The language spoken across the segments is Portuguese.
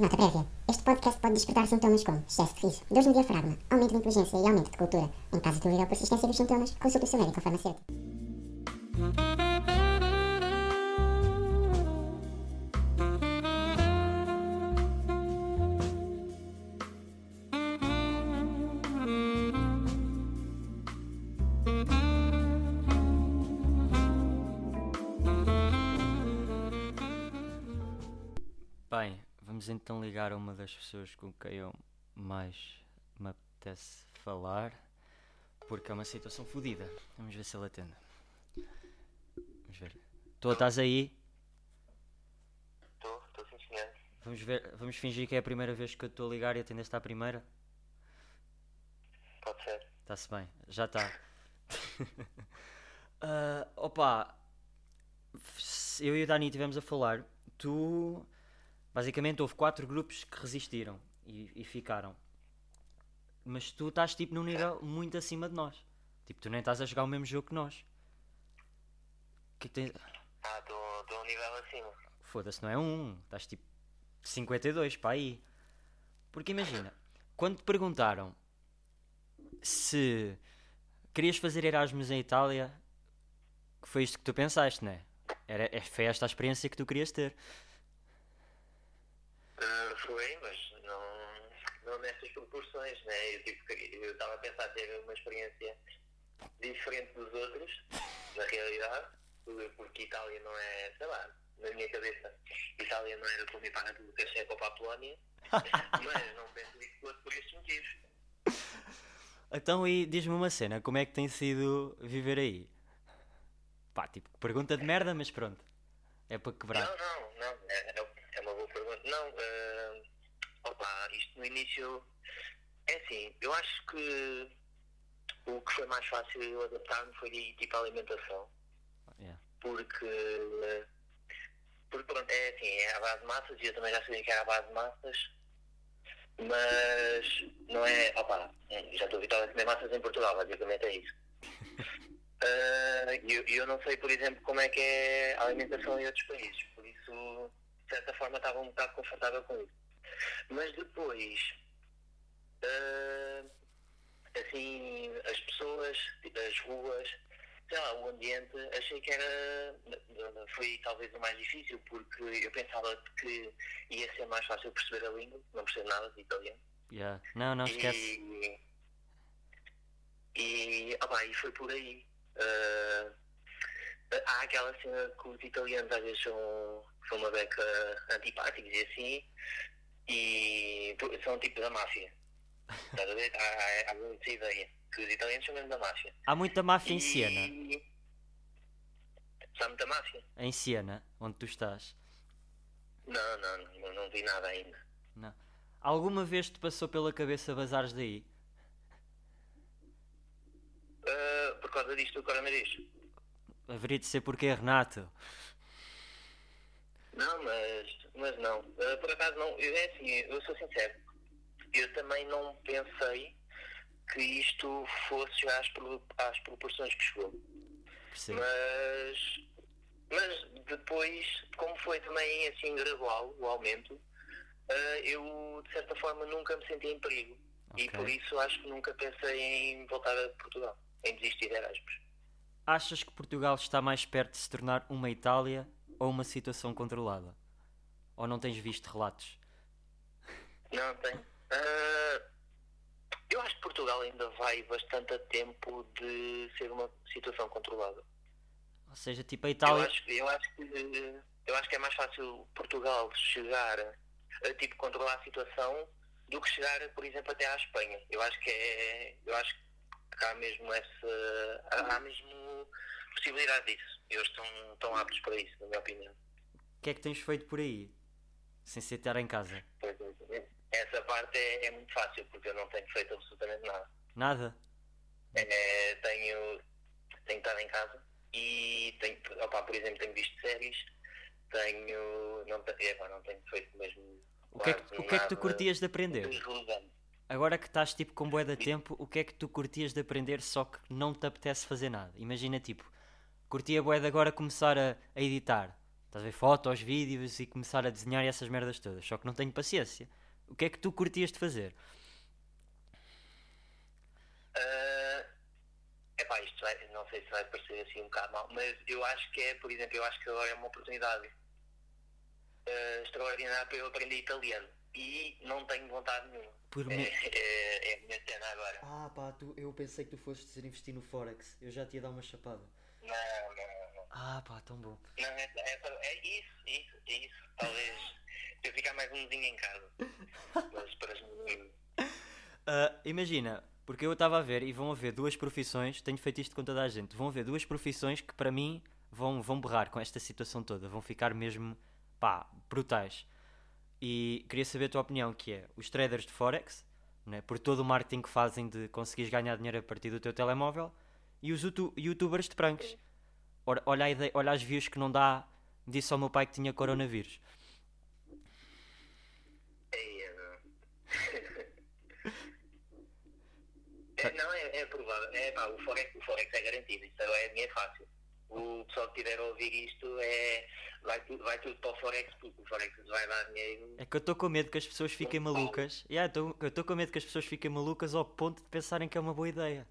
Nota prévia. Este podcast pode despertar sintomas como excesso de riso, dores no diafragma, aumento de inteligência e aumento de cultura. Em caso de dúvida ou persistência dos sintomas, consulte o seu médico ou farmacêutico. Então ligar a uma das pessoas com quem eu mais me apetece falar, porque é uma situação fodida. Vamos ver se ele atende. Vamos ver. Tô, estás aí? Estou, estou sim senhor. Vamos, ver, vamos fingir que é a primeira vez que eu estou a ligar e atendeste à primeira? Pode ser. Está-se bem, já está. Ah, opa, eu e o Dani estivemos a falar. Tu, basicamente, houve quatro grupos que resistiram e, e ficaram. Mas tu estás tipo num nível muito acima de nós. Tipo, tu nem estás a jogar o mesmo jogo que nós. Que que tens... Ah, estou um nível acima. Foda-se, não é um. Estás tipo 52 para aí. Porque imagina, quando te perguntaram se querias fazer Erasmus em Itália, foi isto que tu pensaste, não é? Era, é- foi esta a experiência que tu querias ter. Ah, foi, mas não, não nessas proporções, né? Eu tipo, eu estava a pensar ter uma experiência diferente dos outros, na realidade, por- porque Itália não é, sei lá, na minha cabeça, Itália não era como ir para a Checa ou para a Polónia, mas não penso que fosse por estes motivos. Então, e diz-me uma cena, como é que tem sido viver aí? Pá, tipo, pergunta de merda, mas pronto. É para quebrar. Não, não, não, é, é- é uma boa pergunta. Não, eh, opa, isto no início é assim, eu acho que o que foi mais fácil eu adaptar-me foi tipo a alimentação, Yeah. porque, porque pronto, é assim, é a base de massas e eu também já sabia que era a base de massas, mas não é, opa, já estou habituado a comer massas em Portugal, basicamente é isso. Ah, E eu, eu não sei, por exemplo, como é que é a alimentação em outros países, por isso, de certa forma, estava um bocado confortável com isso. Mas depois, ah, assim, as pessoas, as ruas, sei lá, o ambiente, achei que era, foi talvez o mais difícil, porque eu pensava que ia ser mais fácil perceber a língua, não percebo nada de italiano. Yeah. Não, não, esquece. E, e, ah, pá, e foi por aí. Ah, há aquela cena que os italianos às vezes são, são uma beca antipáticos e assim, e são tipo da máfia. Estás a ver? Há, há, há muita ideia que os italianos são mesmo da máfia. Há muita máfia em E- Siena. Há muita máfia? Em Siena, onde tu estás. Não, não, não, não vi nada ainda. Não. Alguma vez te passou pela cabeça bazares daí? Ah, por causa disto do coronavírus. Haveria de ser porque é Renato. Não, mas, mas não. Uh, por acaso não. Eu, é assim, eu sou sincero. Eu também não pensei que isto fosse às, às proporções que chegou. Percebo. Mas, mas depois, como foi também assim gradual o aumento, uh, eu de certa forma nunca me senti em perigo. E Ok. por isso acho que nunca pensei em voltar a Portugal, em desistir de Erasmus. Achas que Portugal está mais perto de se tornar uma Itália ou uma situação controlada? Ou não tens visto relatos? Não, tenho. Ah, eu acho que Portugal ainda vai bastante a tempo de ser uma situação controlada. Ou seja, tipo a Eu Itália. acho, eu, acho que, eu acho que é mais fácil Portugal chegar a tipo, controlar a situação do que chegar, por exemplo, até à Espanha. Eu acho que é. Eu acho que há mesmo essa. há há mesmo possibilidade disso. Eles estão, estão aptos para isso, na minha opinião. O que é que tens feito por aí? Sem ser estar em casa? Pois é, Essa parte é, é muito fácil, porque eu não tenho feito absolutamente nada. Nada? É, tenho, tenho estado em casa e tenho, opá, por exemplo, tenho visto séries, tenho. Não, epá, não tenho feito mesmo. O que, é que, o que é que tu curtias de aprender? Agora que estás tipo com bué de tempo, o que é que tu curtias de aprender só que não te apetece fazer nada? Imagina tipo, curtia bué de agora começar a, a editar. Estás a ver fotos, vídeos e começar a desenhar e essas merdas todas. Só que não tenho paciência. O que é que tu curtias de fazer? Ah, epá, isto vai, não sei se vai parecer assim um bocado mal, mas eu acho que é, por exemplo, eu acho que agora é uma oportunidade ah, extraordinária para eu aprender italiano. E não tenho vontade nenhuma. Por É, mim- é, é a minha cena agora. Ah pá, tu, eu pensei que tu dizer investir no Forex. Eu já te ia dar uma chapada. Não, não, não. Ah pá, tão bom. Não, é, é, é isso, isso, é isso. Talvez eu ficar mais um dia em casa. Mas para Ah, imagina, porque eu estava a ver e vão haver duas profissões, tenho feito isto com toda a gente, vão haver duas profissões que para mim vão, vão berrar com esta situação toda, vão ficar mesmo, pá, brutais. E queria saber a tua opinião, que é os traders de Forex, né, por todo o marketing que fazem de conseguires ganhar dinheiro a partir do teu telemóvel, e os youtu- youtubers de pranks. Ora, Olha, ideia, olha as views que não dá, disse ao meu pai que tinha coronavírus. É, não. É, não, é, é provável. É, pá, o, Forex, o Forex é garantido, isso é, é fácil. O pessoal que estiver a ouvir isto é, vai, tudo, vai tudo para o Forex, porque o Forex vai dar dinheiro. É que eu estou com medo que as pessoas fiquem malucas. Yeah, eu estou com medo que as pessoas fiquem malucas ao ponto de pensarem que é uma boa ideia.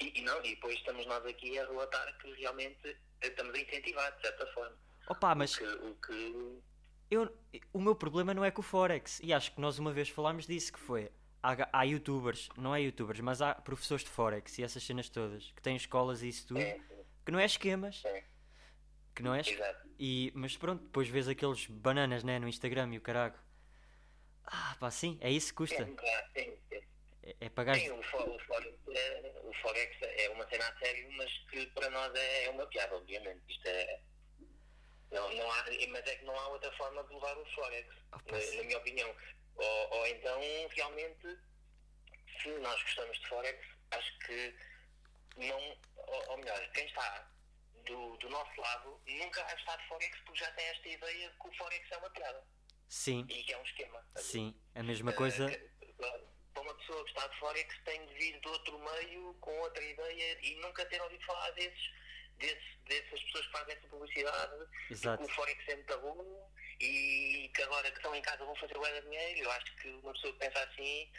E, e não, e depois estamos nós aqui a relatar que realmente estamos a incentivar, de certa forma. Opa, mas Que, o que. eu, o meu problema não é com o Forex. E acho que nós uma vez falámos disso, que foi... Há, há youtubers, não é youtubers, mas há professores de Forex e essas cenas todas, que têm escolas e isso tudo, É, que não é esquemas, é, que não é... exato. E, mas pronto, depois vês aqueles bananas, né, no Instagram e o carago. Ah, pá, sim, é isso que É, custa. claro, sim, sim. É, é pagar... Sim, o, o, Forex é, o Forex é uma cena a sério, mas que para nós é, é uma piada, obviamente. Isto é. Não, não há, mas é que não há outra forma de levar o Forex, Opa, na, sim. na minha opinião. Ou, ou então, realmente, se nós gostamos de Forex, acho que não. Ou, ou melhor, quem está do, do nosso lado nunca vai estar de Forex porque já tem esta ideia de que o Forex é uma piada Sim, e que é um esquema. sim, a mesma coisa... Eh, Para uma pessoa que está de Forex tem de vir de outro meio, com outra ideia e nunca ter ouvido falar desses, desses, dessas pessoas que fazem essa publicidade, Exato. que o Forex é muito bom e que agora que estão em casa vão fazer o de dinheiro. Eu acho que uma pessoa que pensa assim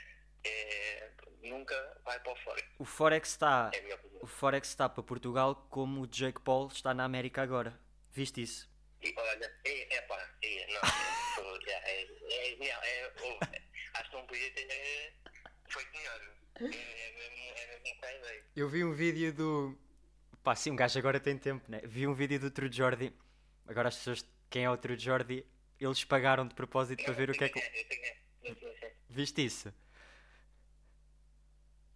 eh, nunca vai para o Forex. O Forex está... É. O Forex está para Portugal como o Jake Paul está na América agora. Viste isso? E olha, é, é pá, é, não, é, é, é, é, oh, acho que não podia ter eh, feito melhor. É, é, mesmo- é mesmo a ideia. Eu vi um vídeo do. Pá, sim, um gajo agora tem tempo, né? Vi um vídeo do True Jordi. Agora as pessoas. Quem é o True Jordi? Eles pagaram de propósito para ver o que é que. Eu tenho, eu tenho, eu tenho. Viste isso?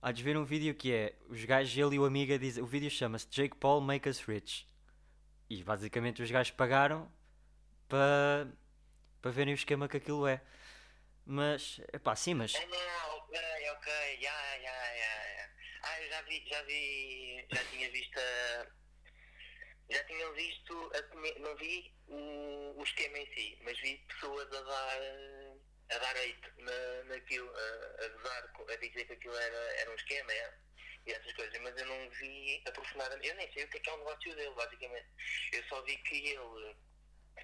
Há de ver um vídeo que é. Os gajos, ele e o amiga dizem. O vídeo chama-se Jake Paul Make Us Rich. E basicamente os gajos pagaram para. para verem o esquema que aquilo é. Mas. Epá, sim, mas. Não, ok, ok, já, já, já. Ah, eu já vi, já vi, já tinha visto a, já tinha visto, a, não vi o, o esquema em si, mas vi pessoas a dar, a dar hate na, naquilo, a, a gozar, a dizer que aquilo era, era um esquema, é, e essas coisas, mas eu não vi aprofundadamente, eu nem sei o que é que é o negócio dele, basicamente. Eu só vi que ele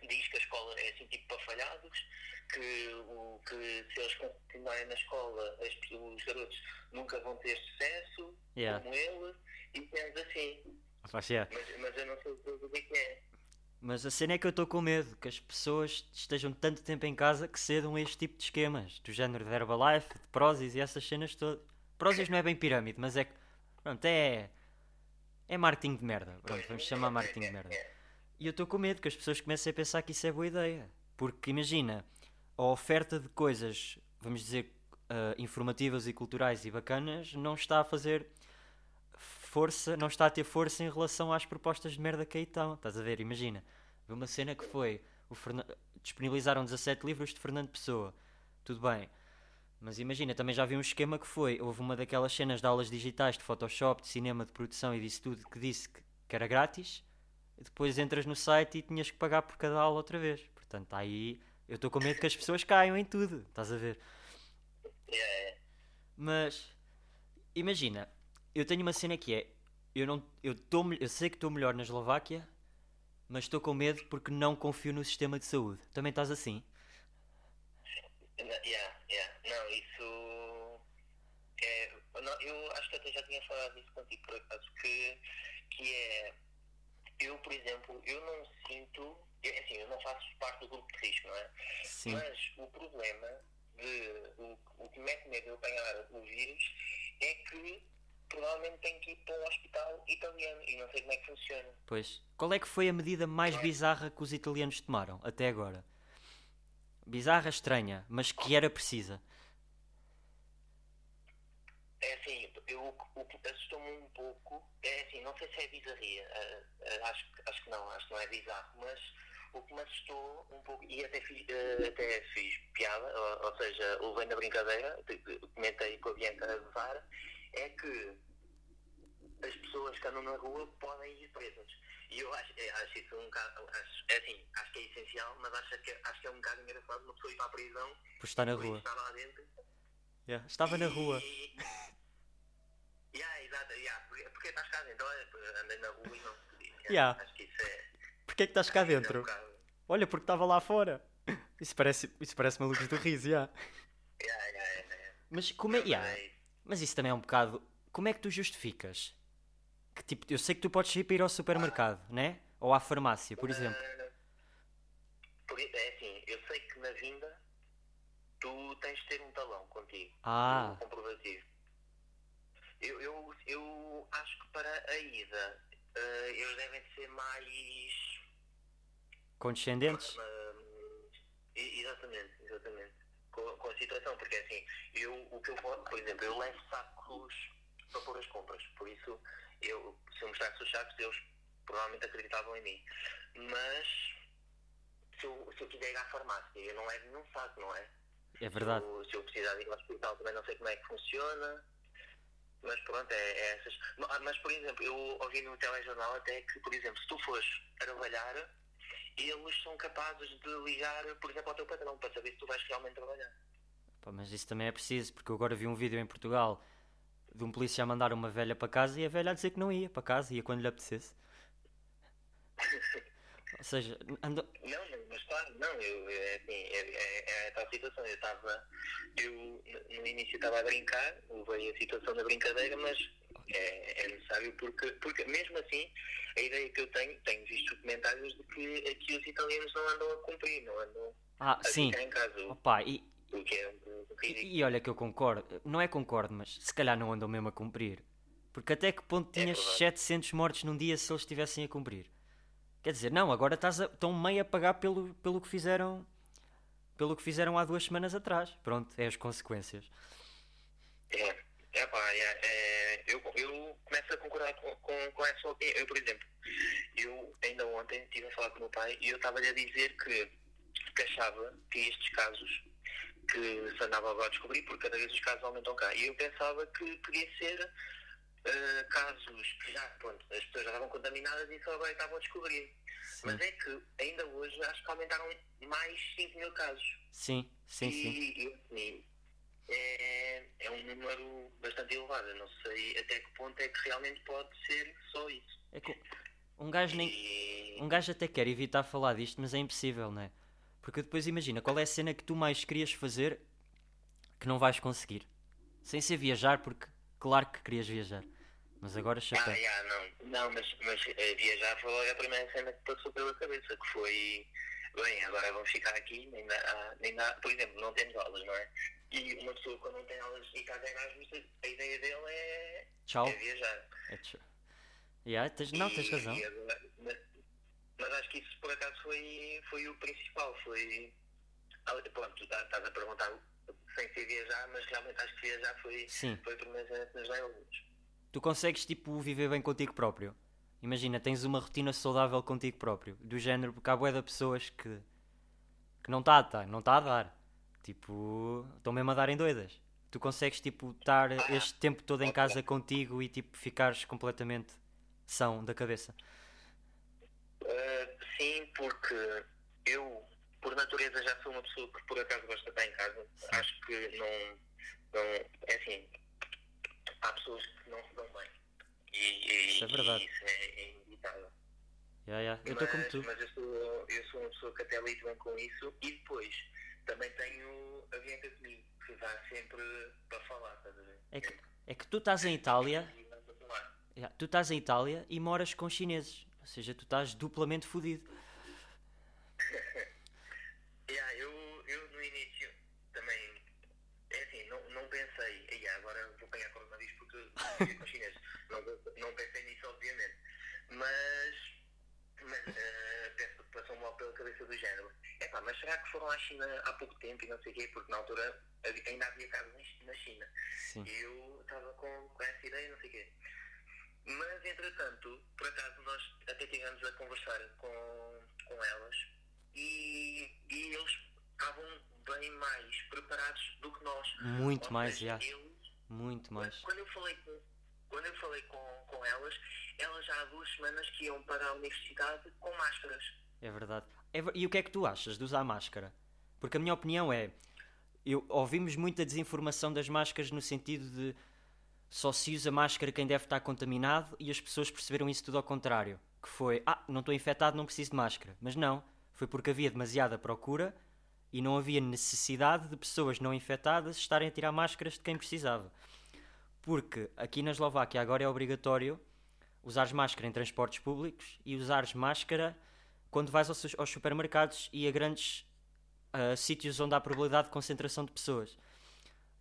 diz que a escola é assim tipo para falhados, que, o, que se eles continuarem na escola, as os garotos nunca vão ter sucesso, Yeah. como ele, e cenas assim. Yeah. Mas, mas eu não sei o que é que é. Mas a cena é que eu estou com medo que as pessoas estejam tanto tempo em casa que cedam a este tipo de esquemas, do género de Herbalife, de Prozis e essas cenas todas. Prozis não é bem pirâmide, mas é que, pronto, é. É marketing de merda. Pronto, vamos chamar marketing de merda. E eu estou com medo que as pessoas comecem a pensar que isso é boa ideia. Porque imagina, a oferta de coisas, vamos dizer, ah, informativas e culturais e bacanas, não está a fazer força, não está a ter força em relação às propostas de merda que aí estão. Estás a ver? Imagina, uma cena que foi Fernan- disponibilizaram 17 livros de Fernando Pessoa. Tudo bem. Mas imagina, também já vi um esquema que foi, houve uma daquelas cenas de aulas digitais de Photoshop, de cinema, de produção e disso tudo que disse que, que era grátis. Depois entras no site e tinhas que pagar por cada aula outra vez. Portanto, aí eu estou com medo que as pessoas caiam em tudo. Estás a ver? É, Mas imagina, eu tenho uma cena que é eu não eu, tô, eu sei que estou melhor na Eslováquia, mas estou com medo porque não confio no sistema de saúde. Também estás assim? Yeah, yeah. Não, isso. É, não, eu acho que até já tinha falado isso contigo por acaso, que, que é. Eu, por exemplo, eu não sinto. é Assim, eu não faço parte do grupo de risco, não é? Sim. Mas o problema de. O, o que me mete medo de eu apanhar o vírus é que provavelmente tenho que ir para um hospital italiano e não sei como é que funciona. Pois. Qual é que foi a medida mais bizarra que os italianos tomaram até agora? Bizarra, estranha, mas que era precisa. É assim, eu, o que assustou-me um pouco, é assim, não sei se é bizarria, ah, acho, que- acho que não, acho que não é bizarro, mas o que me assustou um pouco, e até fiz, ah, até fiz piada, ou, ou seja, levei na brincadeira, de- de- comentei com a Bianca a gozar, é que as pessoas que andam na rua podem ir presas. E eu acho, é, acho isso um bocado, acho, é assim, acho que é essencial, mas acho que, acho que é um bocado engraçado uma pessoa ir para a prisão, Por estar na rua. estar lá dentro, Yeah, Estava na rua. e... Yeah, exato, yeah. Porque, porque estás cá dentro, olha, andei na rua e não. Yeah. Acho que isso é. Porquê é que estás cá é um dentro? bocado- Olha, porque estava lá fora. Isso parece, isso parece malucos do riso, yeah. Yeah, yeah, yeah. Mas como é. Yeah, é. Mas isso também é um bocado. Como é que tu justificas? Que tipo, eu sei que tu podes ir para ir ao supermercado, né? Ou à farmácia, por exemplo. Ah, Porque, é assim, eu sei que na vinda tu tens de ter um talão contigo. Ah. Um comprovativo. Eu, eu, eu acho que para a ida ah, eles devem ser mais. Condescendentes? E- exatamente, exatamente. Com, com a situação, porque assim, eu, o que eu por exemplo, eu levo sacos para pôr as compras, por isso eu, se eu mostrasse os sacos, eles provavelmente acreditavam em mim. Mas se eu, se eu quiser ir à farmácia, eu não levo nenhum saco, não é? É verdade. Se eu, se eu precisar de ir ao hospital também não sei como é que funciona. Mas pronto, é, é essas. Ma- Mas, por exemplo, eu ouvi no telejornal até que, por exemplo, se tu fores trabalhar, eles são capazes de ligar, por exemplo, ao teu patrão para saber se tu vais realmente trabalhar. Pá, mas isso também é preciso, porque eu agora vi um vídeo em Portugal de um polícia a mandar uma velha para casa e a velha a dizer que não ia para casa, ia quando lhe apetecesse. Ou seja, ando... Não, mas claro, não, eu, é, assim, é, é, é a tal situação. Eu estava, eu no- início estava a brincar, levei a situação da brincadeira, mas é, é necessário porque, porque mesmo assim, a ideia que eu tenho, tenho visto comentários de que aqui os italianos não andam a cumprir, não andam Ah, a sim. ficar em casa, Opa, e, o que é um ridículo. e, e olha que eu concordo. Não é concordo, mas se calhar não andam mesmo a cumprir. Porque até que ponto tinhas provável. 700 mortes num dia se eles estivessem a cumprir? Quer dizer, não, agora estás a, estão meio a pagar pelo, pelo que fizeram pelo que fizeram há duas semanas atrás. Pronto, é as consequências. É, é pá, é, é, eu, eu começo a concordar com, com, com essa opinião. Eu, por exemplo, eu ainda ontem estive a falar com o meu pai e eu estava-lhe a dizer que, que achava que estes casos que se andava agora a descobrir, porque cada vez os casos aumentam cá, e eu pensava que podia ser eh, casos que já, pronto, as pessoas já estavam contaminadas e só agora estavam a descobrir. Sim, Mas é que ainda hoje acho que aumentaram mais 5 mil casos. sim, sim. sim. E, e, é, é um número bastante elevado. Eu não sei até que ponto é que realmente pode ser só isso. É que um gajo nem, E, Um gajo até quer evitar falar disto, mas é impossível, não é? Porque depois imagina, qual é a cena que tu mais querias fazer que não vais conseguir? Sem ser viajar, porque claro que querias viajar. Mas agora ah, chapéu. yeah, não, não, mas, mas eh, viajar foi logo a primeira cena que passou pela cabeça, que foi, bem, agora vamos ficar aqui, nem dá, ah, nem dá, por exemplo, não temos aulas, não é? E uma pessoa quando não tem aulas e casa Erasmus, a ideia dele é, Tchau. é viajar. É tch- Yeah, tens, não, tens razão. e mas, mas acho que isso por acaso foi, foi o principal. Foi. Ah, Pronto, tu tá- estás a perguntar sem ser viajar, mas realmente acho que viajar foi, Sim. foi que nos deu Tu consegues, tipo, viver bem contigo próprio. Imagina, tens uma rotina saudável contigo próprio. Do género, porque há bué de pessoas que... Que não está a dar, não está a dar. Tipo, estão mesmo a darem doidas. Tu consegues, tipo, estar este tempo todo em casa contigo e, tipo, ficares completamente são da cabeça. Ah, sim, porque eu, por natureza, já sou uma pessoa que por acaso gosta de estar em casa. Acho que não, não. É assim. Há pessoas que não se dão bem. E, e- Isso é verdade. e isso é, é inevitável. Yeah, yeah. Eu estou como tu. Mas eu sou, eu sou uma pessoa que até lido bem com isso. E depois, também tenho a Bianca comigo, que dá sempre para falar, estás a ver? É que, é que tu estás em Itália, yeah, tu estás em Itália e moras com chineses. Ou seja, tu estás duplamente fodido. Yeah, eu, eu no início também, é assim, não, não pensei, "Ei, agora vou pegar coronavírus porque vivi com chineses. Não, não pensei nisso, obviamente. Mas, mas eh, penso- passou-me logo pela cabeça do género. Epá, mas será que foram à China há pouco tempo e não sei o quê? Porque na altura ainda havia casos na China. Sim. E eu estava com, com essa ideia, não sei o quê. Mas, entretanto, por acaso, nós até tivemos a conversar com, com elas e, e eles estavam bem mais preparados do que nós. Muito Ou mais, já. eles- Muito mais. Quando eu falei com, quando eu falei com, com elas, elas já há duas semanas que iam para a universidade com máscaras. É verdade. É E o que é que tu achas de usar máscara? Porque a minha opinião é. Eu, ouvimos muita desinformação das máscaras no sentido de só se usa máscara quem deve estar contaminado e as pessoas perceberam isso tudo ao contrário. Que foi, ah, não estou infectado, não preciso de máscara. Mas não, foi porque havia demasiada procura e não havia necessidade de pessoas não infectadas estarem a tirar máscaras de quem precisava. Porque aqui na Eslováquia agora é obrigatório usares máscara em transportes públicos e usares máscara quando vais aos, aos supermercados e a grandes ah, sítios onde há probabilidade de concentração de pessoas.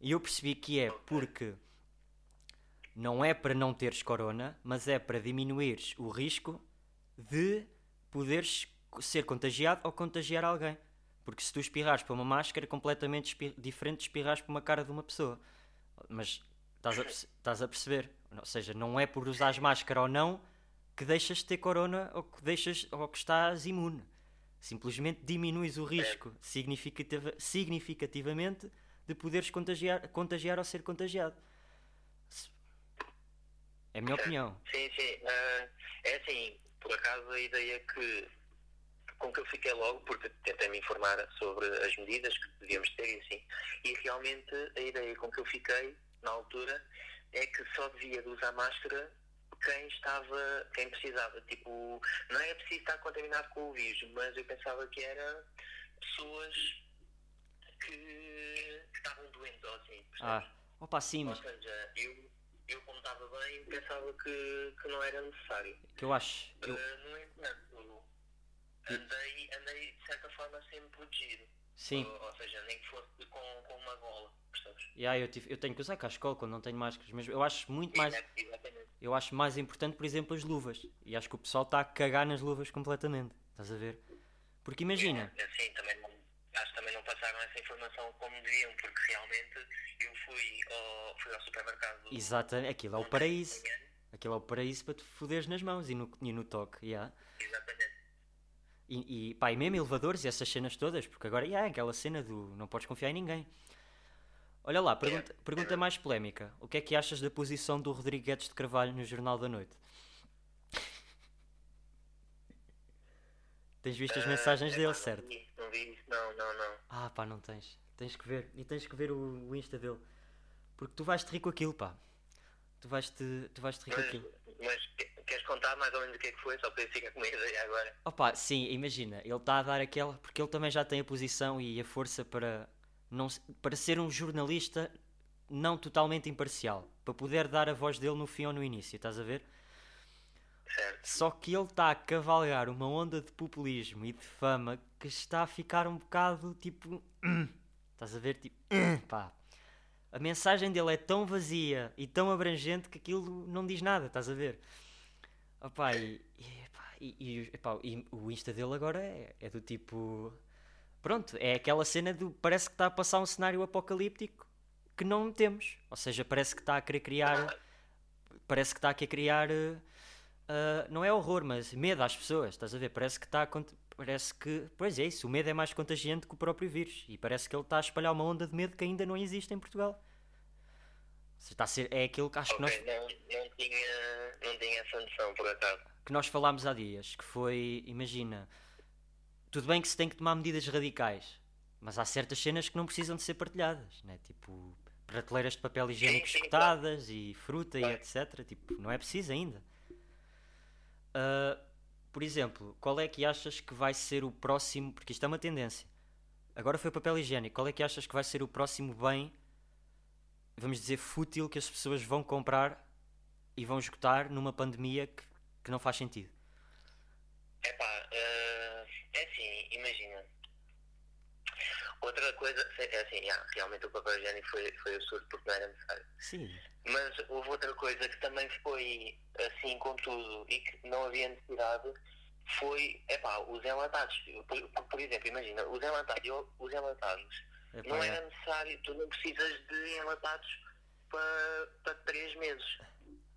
E eu percebi que é porque não é para não teres corona, mas é para diminuires o risco de poderes ser contagiado ou contagiar alguém. Porque se tu espirrares para uma máscara, é completamente diferente de espirrares para uma cara de uma pessoa. Mas estás a, estás a perceber? Ou seja, não é por usares máscara ou não que deixas de ter corona ou que, deixas, ou que estás imune. Simplesmente diminuis o risco significativa- significativamente de poderes contagiar, contagiar ou ser contagiado. É a minha opinião. Sim, sim. ah, é assim, por acaso a ideia que com que eu fiquei logo, porque tentei me informar sobre as medidas que devíamos ter e assim, e realmente a ideia com que eu fiquei na altura é que só devia de usar máscara quem estava, quem precisava. Tipo, não é preciso estar contaminado com o vírus, mas eu pensava que era pessoas que, que estavam doentes ou assim. percebes? Ah, opa, sim, Ou mas seja, eu, eu como estava bem, pensava que, que não era necessário. que eu acho. eu- Uh, no entanto, andei, andei de certa forma sempre protegido. sim, Ou, ou seja, nem que fosse com, com uma gola, percebes? yeah, eu, tive- eu tenho que usar escola quando não tenho máscaras, mas eu acho muito mais. Exatamente. Eu acho mais importante, por exemplo, as luvas. E acho que o pessoal está a cagar nas luvas completamente. Estás a ver? Porque imagina, É, Assim, também não, acho que também não passaram essa informação como deviam, porque realmente eu fui ao, fui ao supermercado. exata, aquilo é o paraíso. Aquilo é o paraíso para te foderes nas mãos e no, e no toque. Yeah. Exatamente. E, e, pá, e mesmo elevadores e essas cenas todas, porque agora yeah, é aquela cena do não podes confiar em ninguém. Olha lá, pergunta, pergunta mais polémica. O que é que achas da posição do Rodrigo Guedes de Carvalho no Jornal da Noite? Tens visto as mensagens Ah, dele, epá, certo? Não vi, não vi não, não, não. Ah, pá, não tens. Tens que ver. E tens que ver o, o Insta dele. Porque tu vais-te rir com aquilo, pá. Tu vais-te tu vais -te rir com Mas, aquilo. mas que- queres contar mais ou menos o que é que foi? Só para eu ficar com uma ideia agora. Opa, sim, imagina, ele está a dar aquela. Porque ele também já tem a posição e a força para, não, para ser um jornalista não totalmente imparcial. Para poder dar a voz dele no fim ou no início, estás a ver? Certo. Só que ele está a cavalgar uma onda de populismo e de fama que está a ficar um bocado tipo. Estás a ver? Tipo. Pá. A mensagem dele é tão vazia e tão abrangente que aquilo não diz nada, estás a ver? Opá, e, e, epá, e, e, epá, e o Insta dele agora é, é do tipo. Pronto, é aquela cena do. Parece que está a passar um cenário apocalíptico que não temos. Ou seja, parece que está a querer criar. Parece que está a querer criar. ah, não é horror, mas medo às pessoas, estás a ver? Parece que está a parece que, pois é isso, o medo é mais contagiante que o próprio vírus e parece que ele está a espalhar uma onda de medo que ainda não existe em Portugal. Seja, Está a ser, é aquilo que acho que nós, não, não, tinha, não tinha essa noção, por acaso. que nós falámos há dias, que foi, imagina, tudo bem que se tem que tomar medidas radicais, mas há certas cenas que não precisam de ser partilhadas, né? tipo prateleiras de papel higiênico sim, esgotadas e fruta e etc. Tipo, não é preciso ainda. Ah, por exemplo, qual é que achas que vai ser o próximo. Porque isto é uma tendência. Agora foi papel higiênico. Qual é que achas que vai ser o próximo bem, vamos dizer, fútil que as pessoas vão comprar e vão esgotar numa pandemia que, que não faz sentido? Epá, eh, é assim, imagina. Outra coisa, é assim, yeah, realmente o papel higiênico foi, foi absurdo porque não era necessário. Sim. Mas houve outra coisa que também foi assim com tudo e que não havia necessidade foi, epá, os enlatados. Por, por, exemplo, imagina, os enlatados, eu- os enlatados Epá, não é. era necessário, tu não precisas de enlatados para, para três meses.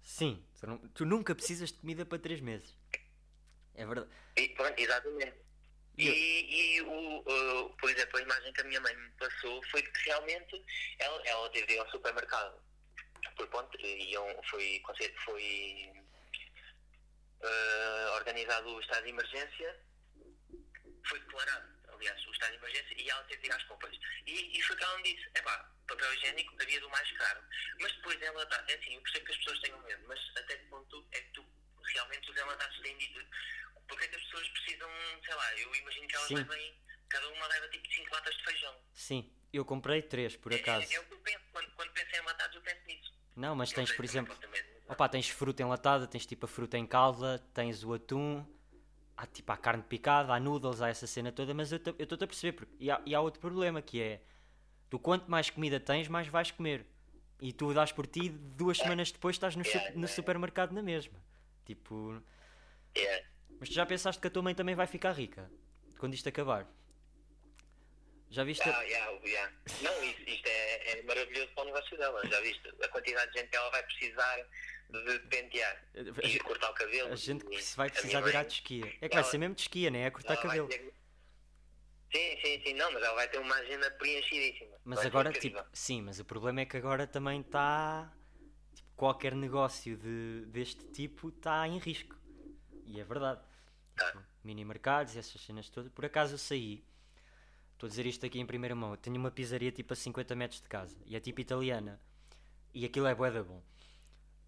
Sim, tu nunca precisas de comida para 3 meses. É verdade. E, pronto, exatamente. E, e o, uh, por exemplo, a imagem que a minha mãe me passou foi que realmente ela, ela teve ao supermercado. Por ponto, iam, foi, foi uh, organizado o estado de emergência, foi declarado, aliás, o estado de emergência, e ela teve de ir às compras. E, e foi que ela me disse, epá, papel higiênico havia do mais caro. Mas depois enlatados, é assim, eu percebo que as pessoas tenham medo, mas até que ponto é que tu realmente os enlatados têm de... Porque é que as pessoas precisam, sei lá, eu imagino que elas Sim. levem, cada uma leva tipo 5 latas de feijão. Sim, eu comprei 3 por É- acaso. É, é o que eu penso, quando, quando penso em enlatados eu penso nisso. Não, mas Eu tens, por exemplo, opá, tens fruta enlatada, tens tipo a fruta em calda, tens o atum, há tipo a carne picada, há noodles, há essa cena toda, mas eu te- eu estou-te a perceber, porque, e, há, e há outro problema que é, tu quanto mais comida tens, mais vais comer. E tu dás por ti, duas semanas depois estás no, su- Yeah, no yeah. supermercado na mesma. Tipo, É. mas tu já pensaste que a tua mãe também vai ficar rica, quando isto acabar? Já viste? Ah, yeah, yeah. Não, isso, isto é, é maravilhoso para o negócio dela, já viste? A quantidade de gente que ela vai precisar de pentear e de cortar o cabelo. A gente E vai precisar de ir à mãe, de esquia. É que vai ela- ser mesmo de esquia, né? É cortar vai cabelo. ter- Sim, sim, sim, não, mas ela vai ter uma agenda preenchidíssima. Mas Vai agora, tipo, sim, mas o problema é que agora também está. Tipo, qualquer negócio de, deste tipo está em risco. E é verdade. Tá. Tipo, mini mercados essas cenas todas. Por acaso eu saí. Estou a dizer isto aqui em primeira mão. Eu tenho uma pizzaria tipo a 50 metros de casa. E é tipo italiana. E aquilo é bué da bom.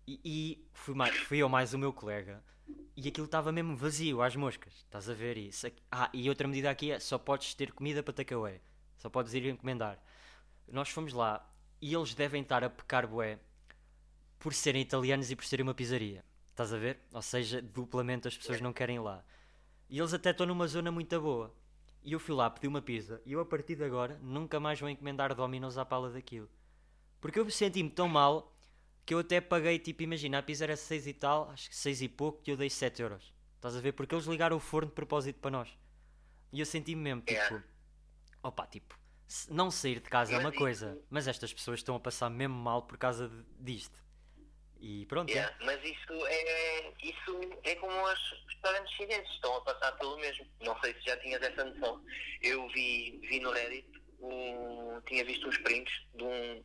E, e fui, mais, fui eu mais o meu colega. E aquilo estava mesmo vazio às moscas. Estás a ver isso? Ah, e outra medida aqui é só podes ter comida para takeaway. Só podes ir encomendar. Nós fomos lá e eles devem estar a pecar bué por serem italianos e por serem uma pizzaria. Estás a ver? Ou seja, duplamente as pessoas não querem ir lá. E eles até estão numa zona muito boa. E eu fui lá, pedi uma pizza e eu a partir de agora nunca mais vou encomendar Domino's à pala daquilo. Porque eu senti-me tão mal que eu até paguei, tipo, imagina, a pizza era 6 e tal, acho que 6 e pouco, e eu dei 7 euros. Estás a ver? Porque eles ligaram o forno de propósito para nós. E eu senti-me mesmo, tipo, Yeah. opa, tipo, não sair de casa é uma coisa, mas estas pessoas estão a passar mesmo mal por causa de- disto. E pronto, é. Yeah, mas isso é, isso é como os restaurantes chineses, estão a passar pelo mesmo. Não sei se já tinhas essa noção. Eu vi, vi no Reddit, um, tinha visto uns prints de um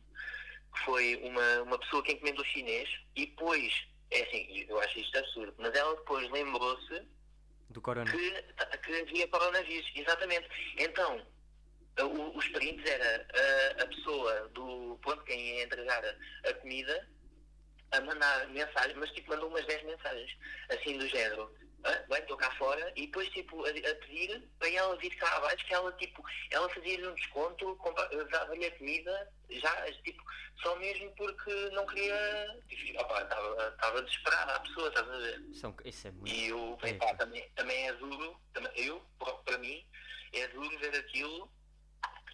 que foi uma, uma pessoa que encomendou chinês e depois, é assim, eu acho isto absurdo, mas ela depois lembrou-se do corona. que, que havia coronavírus, exatamente. Então, o- os prints era a, a pessoa do ponto quem ia entregar a comida a mandar mensagem, mas tipo mandou umas 10 mensagens, assim do género. "Ah, bem, estou cá fora e depois tipo a, a pedir para ela vir cá abaixo que ela tipo ela fazia-lhe um desconto, dava-lhe a comida já tipo só mesmo porque não queria estava estava desesperada a pessoa, estás a ver? Um- isso é muito. E eu, É. epá, também, também é duro, também, eu, para mim, é duro ver aquilo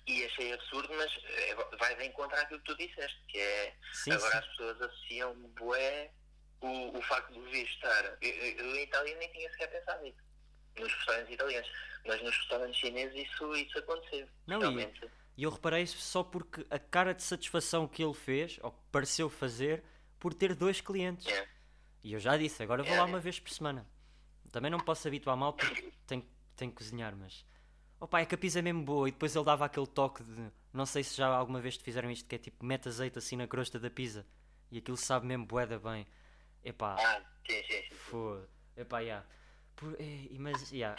e achei absurdo, mas é, vai de encontrar aquilo que tu disseste, que é Sim, agora sim. as pessoas associam bué o, o facto de vir estar. Eu, em Itália nem tinha sequer pensado nisso. Nos restaurantes italianos, mas nos restaurantes chineses isso, isso aconteceu. Não, e- realmente. E eu reparei isso só porque a cara de satisfação que ele fez, ou que pareceu fazer, por ter dois clientes. É. E eu já disse, agora vou É. lá uma vez por semana. Também não posso habituar mal porque tenho, tenho que cozinhar, mas. Opa, é que a pizza é mesmo boa. E depois ele dava aquele toque de. Não sei se já alguma vez te fizeram isto, que é tipo, mete azeite assim na crosta da pizza. E aquilo sabe mesmo boeda bem. Epá, Ah, sim, sim, sim. foda. Epá, já. Por- é, mas, já.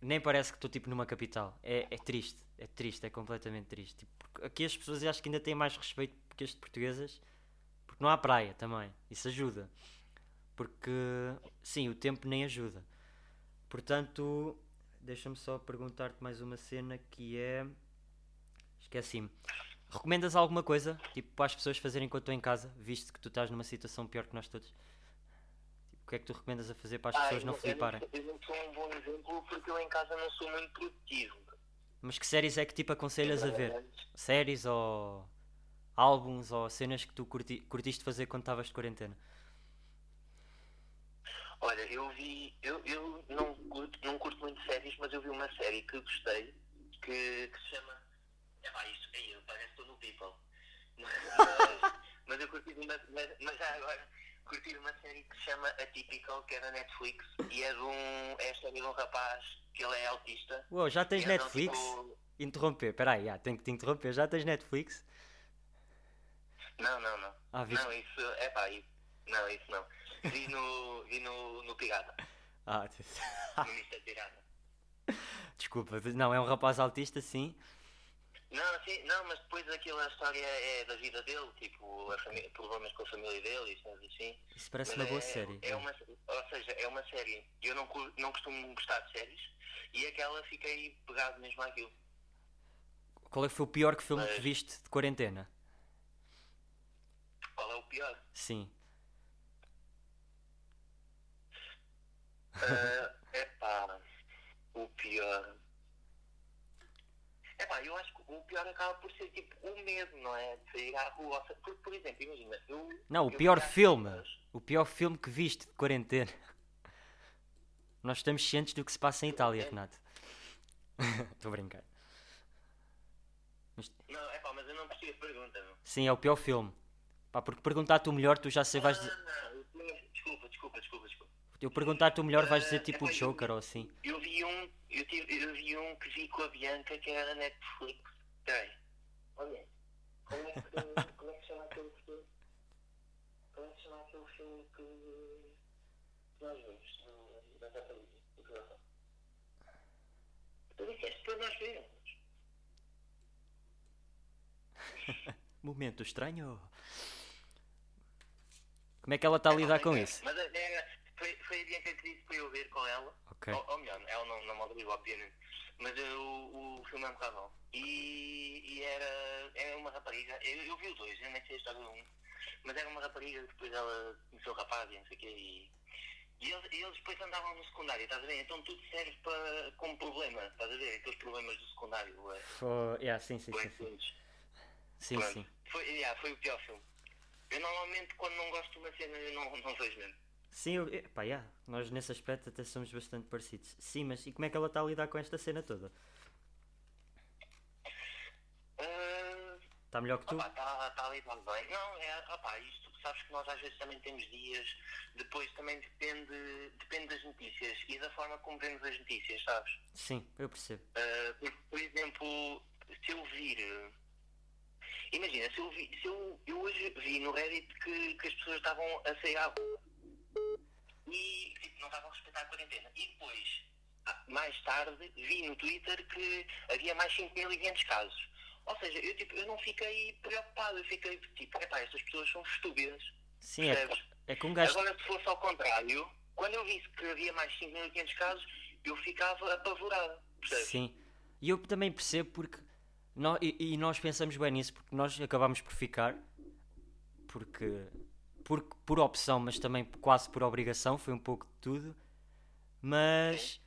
Nem parece que estou tipo numa capital. É, é triste. É triste, é completamente triste. Tipo, aqui as pessoas eu acho que ainda têm mais respeito que as portuguesas. Porque não há praia também. Isso ajuda. Porque, sim, o tempo nem ajuda. Portanto, deixa-me só perguntar-te mais uma cena que é. Esqueci-me. Recomendas alguma coisa, tipo, para as pessoas fazerem enquanto estão em casa, visto que tu estás numa situação pior que nós todos? Tipo, o que é que tu recomendas a fazer para as Ah, pessoas não eu fliparem? não, eu não sou um bom exemplo porque eu em casa não sou muito produtivo. Mas que séries é que tipo aconselhas a ver? Séries ou álbuns ou cenas que tu curti, curtiste fazer quando estavas de quarentena? Olha, eu vi. Eu, eu não, curto, não curto muito séries, mas eu vi uma série que gostei que, que se chama. É pá, isto aí, parece estou no People. Mas, mas eu curti uma. Mas, mas já agora, curti uma série que se chama Atypical, que é da Netflix, e é de um. É a história de um rapaz que ele é autista. Uou, já tens então, Netflix? tipo, Interromper, peraí, já, tenho que te interromper, já tens Netflix? Não, não, não. Ah? Não, isso. É pá, isso. Não, isso não. Vi no, vi no, no Pirata. Ah, No Mr. Pirata. desculpa, não, é um rapaz autista, sim. Não, sim, não, mas depois aquilo, a história é da vida dele, tipo, problemas com a família dele e coisas assim. Isso parece Mas uma boa é, série. É uma, ou seja, é uma série. Eu não, não costumo gostar de séries e aquela fiquei pegado mesmo àquilo. Qual é que foi o pior que filme que Mas- viste de quarentena? Qual é o pior? Sim. É epá, o pior. Epá, eu acho que o pior acaba por ser tipo o medo, não é? De sair à rua. Porque, por exemplo, imagina, eu. Não, o eu pior filme. compras. O pior filme que viste de quarentena. Nós estamos cientes do que se passa em Itália, Renato. Estou a brincar. Não, epá, mas eu não percebi a pergunta, meu. Sim, é o pior filme. Pá, porque perguntar-te o melhor, tu já sei, vais. Ah, não, eu- desculpa, desculpa, desculpa, desculpa. Eu perguntar-te o melhor, vais dizer tipo o epá, eu- Joker ou assim. Eu vi um, eu, tive, eu vi um que vi com a Bianca que era na Netflix. Peraí. Olha, como é que, como é que chama aquele filme? Como é que chama aquele filme que que nós vimos Tu disseste para nós vermos. Momento estranho. Como é que ela está a lidar com isso? Mas era, foi, foi a Bianca que disse para eu ver com ela. Ok. Ou, ou melhor, ela não, não me obrigou, obviamente. Mas eu, o filme é um bocado bom. E, e era, era uma rapariga. Eu, eu vi os dois, eu nem sei a história do um. Mas era uma rapariga que depois ela conheceu o rapaz e não sei o quê. E, e eles, eles depois andavam no secundário, estás a ver? Então tudo serve para, como problema, estás a ver? Aqueles problemas do secundário. É, Foi... Yeah, sim, sim, sim, sim. Sim, sim. Foi, yeah, foi o pior filme. Eu normalmente quando não gosto de uma cena eu não, não vejo mesmo. Sim, eu, eh, pá, yeah, nós nesse aspecto até somos bastante parecidos. Sim, mas e como é que ela está a lidar com esta cena toda? Ah, Está melhor que tu? Está tá ali tá bem. Não, é, opa, isto, sabes que nós às vezes também temos dias, depois também depende, depende das notícias e da forma como vemos as notícias, sabes? Sim, eu percebo. Ah, por, por exemplo, se eu vir. Imagina, se eu vi, se eu, eu hoje vi no Reddit que, que as pessoas estavam a sair à rua e tipo, não estavam a respeitar a quarentena. E depois, ah, mais tarde, vi no Twitter que havia mais 5.500 casos. Ou seja, eu, tipo, eu não fiquei preocupado, eu fiquei tipo, epá, estas pessoas são estúpidas. Sim, é, Percebes? é que um gajo. Agora, se fosse ao contrário, quando eu visse que havia mais 5.500 casos, eu ficava apavorado. Percebes? Sim. E eu também percebo porque. nó- e, e nós pensamos bem nisso porque nós acabámos por ficar. Porque. Por, por opção, mas também quase por obrigação, foi um pouco de tudo. Mas.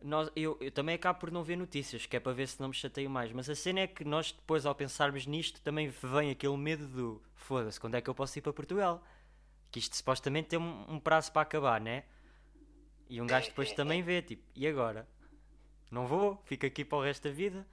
Nós, eu, eu também acabo por não ver notícias, que é para ver se não me chateio mais. Mas a cena é que nós, depois, ao pensarmos nisto, também vem aquele medo do foda-se, quando é que eu posso ir para Portugal? Que isto supostamente tem um, um prazo para acabar, né? E um gajo depois também vê, tipo, e agora? Não vou, fico aqui para o resto da vida.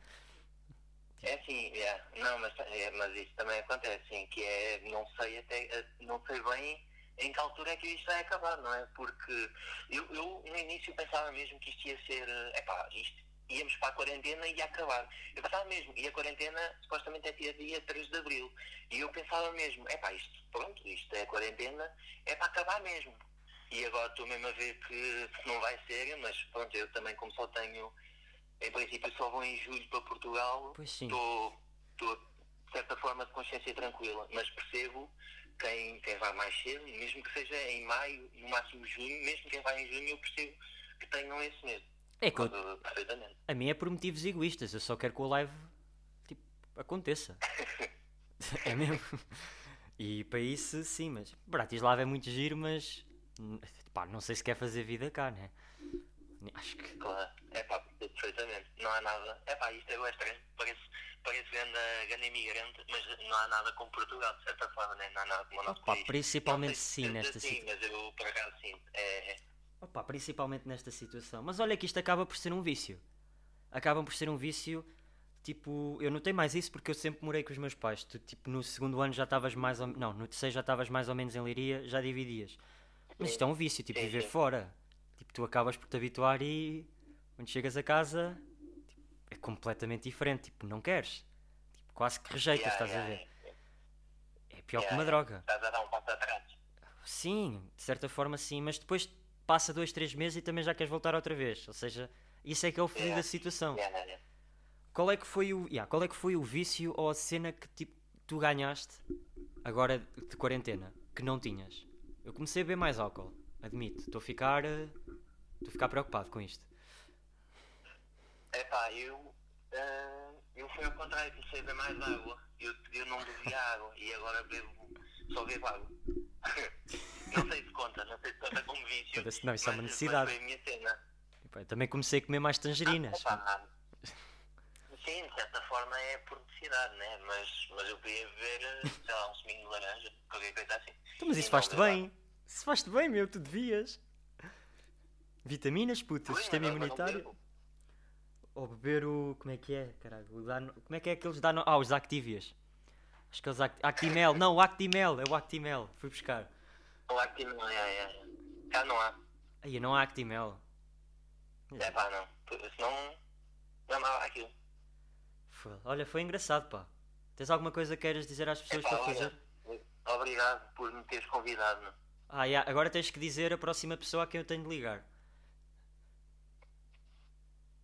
É assim, yeah. não, mas, é, mas isso também acontece, sim, que é, não sei até, eh, não sei bem em que altura é que isto vai acabar, não é? Porque eu, eu no início pensava mesmo que isto ia ser, é epá, isto, íamos para a quarentena e ia acabar. Eu pensava mesmo, e a quarentena supostamente é dia, dia 3 de Abril. E eu pensava mesmo, é pá, isto, pronto, isto é quarentena, é para acabar mesmo. E agora estou mesmo a ver que não vai ser, mas pronto, eu também como só tenho, em princípio só vou em julho para Portugal, Pois sim. estou, de certa forma de consciência tranquila, mas percebo quem, quem vai mais cedo, mesmo que seja em maio, no máximo junho, mesmo quem vai em junho, eu percebo que tenham esse medo. É que eu- a minha é por motivos egoístas. Eu só quero que o live tipo, aconteça. é mesmo. E para isso, sim, mas Bratislava é muito giro, mas pá, não sei se quer fazer vida cá, né? Acho que. Claro. É pá, perfeitamente. Não há nada. É pá, isto é estranho. Parece, parece grande, grande imigrante, mas não há nada como Portugal, de certa forma, né? não há nada como o nosso Opa, país. principalmente Não sim, nesta assim, situ- mas eu por acaso sinto. É, é. Opa, principalmente nesta situação. Mas olha que isto acaba por ser um vício. Acabam por ser um vício. Tipo, eu notei mais isso porque eu sempre morei com os meus pais. Tu, tipo, no segundo ano já estavas mais ou Não, no terceiro já estavas mais ou menos em Leiria, já dividias. Mas isto é um vício, tipo, Sim, viver sim. fora. Tipo, tu acabas por te habituar e. Quando chegas a casa. tipo, é completamente diferente. Tipo, não queres. Tipo, quase que rejeitas, Yeah, estás a yeah, ver? É pior que yeah, uma yeah. droga. Estás a dar um passo atrás. Sim, de certa forma sim, mas depois passa dois, três meses e também já queres voltar outra vez. Ou seja, isso é que é o fodido Yeah. da situação. Yeah, yeah, yeah. Qual é que foi o, yeah, qual é que foi o vício ou a cena que tipo, tu ganhaste agora de quarentena que não tinhas? Eu comecei a beber mais álcool, admito. Estou a ficar, eh, estou a ficar preocupado com isto. Epá, eu, ah, eu fui ao contrário, comecei a beber mais água. Eu, eu não bebia água e agora bebo, só bebo água. não sei se conta, não sei se conta como vício. Não, isso é uma mas- necessidade. Mas foi a minha cena. Pá, eu também comecei a comer mais tangerinas. Epá, sim, de certa forma é por necessidade, né? Mas, mas eu podia beber, sei lá, um suminho de laranja, qualquer coisa assim. Então, mas isso faz-te bem. Isso faz-te bem, meu, tu devias. Vitaminas, puto, água. sistema imunitário. Ou beber o. Como é que é? Caralho, o Dano- Como é que é aqueles Dano... Ah, os Activias. Acho que é os Act... Actimel. Não, o Actimel. É o Actimel. Fui buscar. O Actimel, é, é, é. Cá não há. Aí não há Actimel. É pá, não. Senão, não amava aquilo. Foda. Olha, foi engraçado, pá. Tens alguma coisa que queiras dizer às pessoas Epá, para fazer? olha, obrigado por me teres convidado. meu. Ah, yeah, agora tens que dizer a próxima pessoa a quem eu tenho de ligar.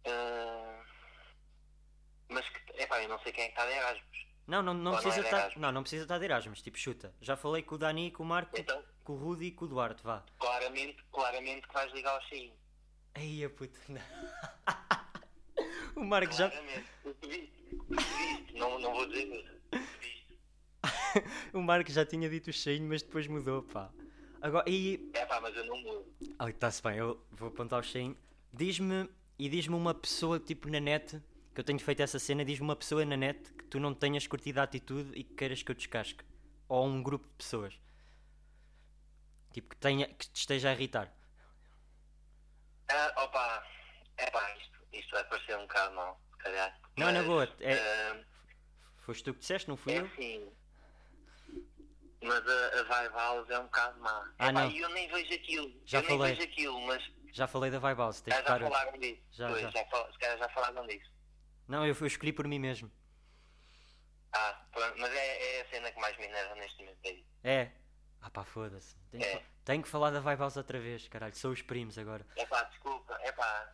Ah, epá, eu não sei quem é que está de Erasmus. Não, não, não Ou não precisa é estar. Erasmus? Não, não precisa estar de Erasmus, tipo chuta. Já falei com o Dani, com o Marco, Então, com o Rudy e com o Duarte, vá. claramente, claramente que vais ligar ao Cheinho. Aí a puta. o Marco já. Claramente. Viste. Não, não vou dizer. O Marco já tinha dito o cheinho, mas depois mudou, pá. Agora, e. Epá, mas eu não mudo. Está-se bem, eu vou apontar o cheinho. Diz-me, e diz-me uma pessoa, tipo, na net, que eu tenho feito essa cena, diz-me uma pessoa na net que tu não tenhas curtido a atitude e que queiras que eu descasque. Ou um grupo de pessoas. Tipo, que, tenha, que te esteja a irritar. Ah, opa, epá, isto, isto vai parecer um bocado mal, se calhar. Não, na Mas, boa, é- ah, Foste tu que disseste, não fui É eu? assim. Mas a, a Vibe House é um bocado má. Ah, Epá, não. e eu nem vejo aquilo. Já eu falei. nem vejo aquilo, mas Já falei da Vibe House, tens ah, já estar. falaram disso. Já, Pois, já. já. se calhar já falaram disso. Não, eu, eu escolhi por mim mesmo. Ah, pronto, mas é, é a cena que mais me enerva neste momento. É isso. É. Ah pá, foda-se. Tenho, que É. tenho que falar da Vibe House outra vez, caralho. Sou os primos agora. Epá, desculpa, epá.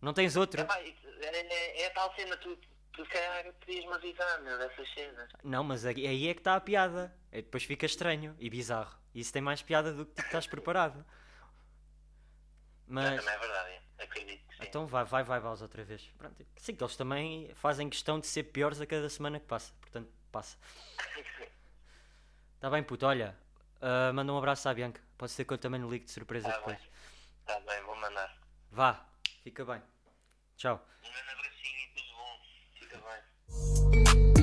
Não tens outro? Epá, isso- é, é, é a tal cena, tu, tu se calhar podias-me avisar, meu, dessas cenas. Não, mas aí aí é que está a piada. É, depois fica estranho e bizarro. Isso tem mais piada do que tipo, estás preparado. Mas... Mas. Também é verdade, é. acredito. Então vai, vai, vai, Baus outra vez. Pronto. Sim, que eles também fazem questão de ser piores a cada semana que passa. Portanto, passa. Tá bem, puto, olha. ah, manda um abraço à Bianca. Pode ser que eu também lhe ligue de surpresa Tá depois. bem, tá bem, vou mandar. Vá, fica bem. Tchau. Um grande abracinho e tudo bom. Fica bem.